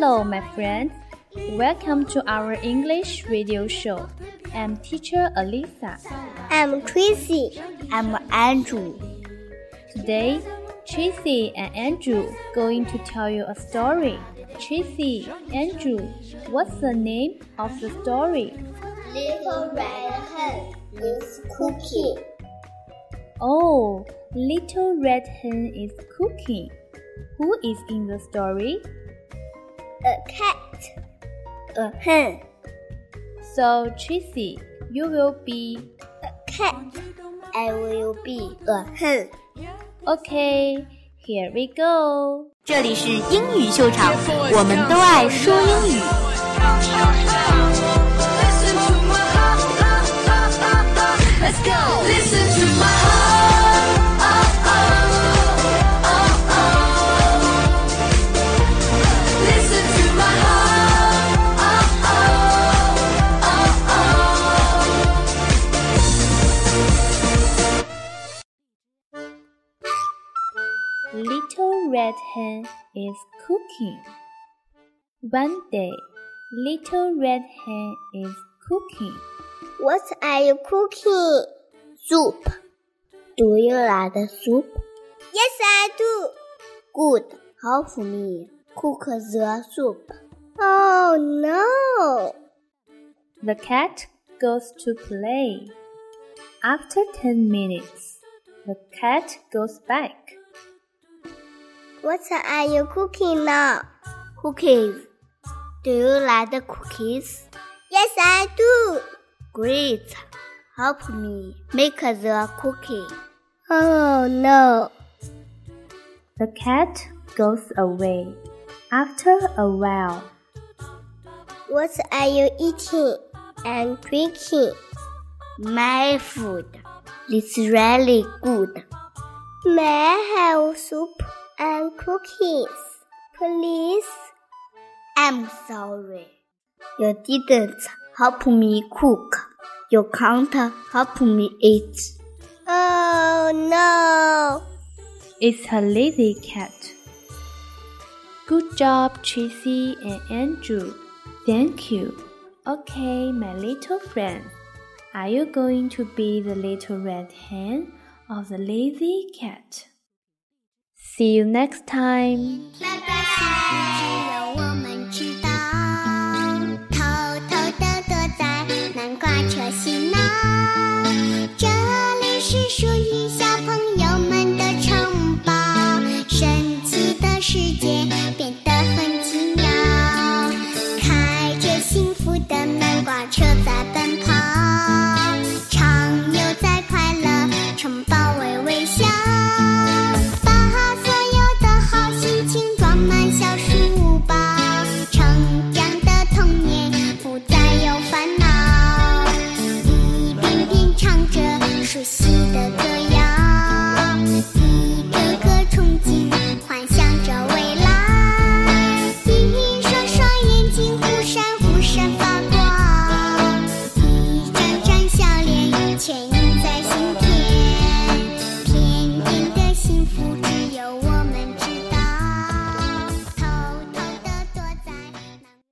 Welcome to our English radio show. I'm teacher Alisa. I'm Tracy. I'm Andrew. Today, Tracy and Andrew going to tell you a story. Tracy, Andrew, what's the name of the story? Little red hen is cooking. Oh, little red hen is cooking. Who is in the story? A cat. A hen. So, Tracy, you will be a cat. I will be a hen. Okay, here we go. 这里是英语秀场，我们都爱说 Little red hen is cooking. One day, little red hen is cooking. What are you cooking? Soup. Do you like the soup? Yes, I do. Good. Help me cook the soup. Oh no! The cat goes to play. After 10 minutes, the cat goes back. What are you cooking now? Cookies. Do you like the cookies? Yes, I do. Great. Help me make the cookie. Oh no. The cat goes away. After a while, What are you eating and drinking? My food. It's really good. May I have soup and cookies, please? I'm sorry. You didn't help me cook. You can't help me eat. Oh no! it's a lazy cat. Good job, Tracy and Andrew. Thank you. Okay, my little friend. Are you going to be the little red hen or the lazy cat? see you next time。南瓜其实只有我们知道，偷偷的躲在南瓜车行囊，这里是属于小。